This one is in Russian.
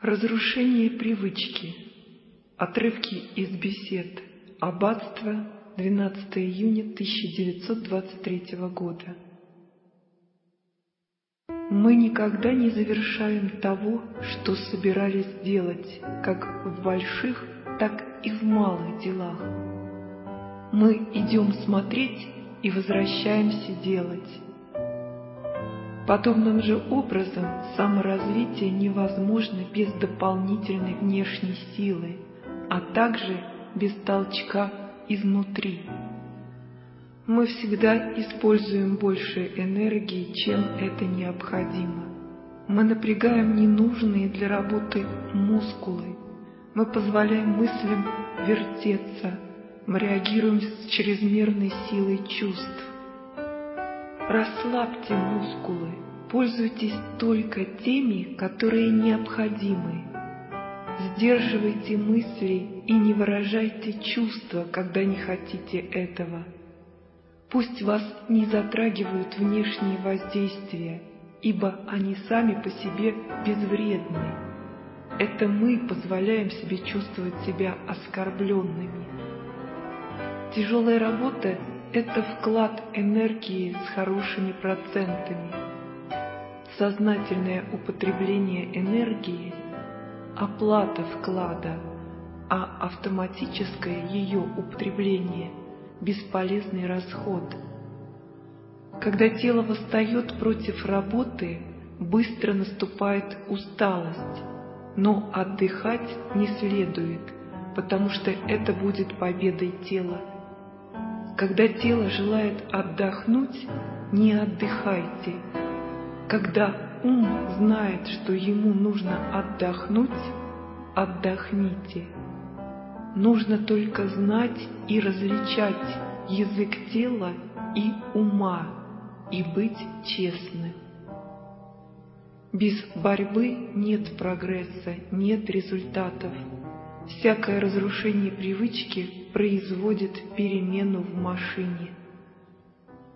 Разрушение привычки. Отрывки из бесед. Аббатство. 12 июня 1923 года. Мы никогда не завершаем того, что собирались делать, как в больших, так и в малых делах. Мы идем смотреть и возвращаемся делать. Подобным же образом саморазвитие невозможно без дополнительной внешней силы, а также без толчка изнутри. Мы всегда используем больше энергии, чем это необходимо. Мы напрягаем ненужные для работы мускулы. Мы позволяем мыслям вертеться. Мы реагируем с чрезмерной силой чувств. Расслабьте мускулы, пользуйтесь только теми, которые необходимы. Сдерживайте мысли и не выражайте чувства, когда не хотите этого. Пусть вас не затрагивают внешние воздействия, ибо они сами по себе безвредны. Это мы позволяем себе чувствовать себя оскорбленными. Тяжелая работа это вклад энергии с хорошими процентами. Сознательное употребление энергии – оплата вклада, а автоматическое ее употребление – бесполезный расход. Когда тело восстает против работы, быстро наступает усталость, но отдыхать не следует, потому что это будет победой тела. Когда тело желает отдохнуть, не отдыхайте. Когда ум знает, что ему нужно отдохнуть, отдохните. Нужно только знать и различать язык тела и ума и быть честным. Без борьбы нет прогресса, нет результатов. Всякое разрушение привычки производит перемену в машине.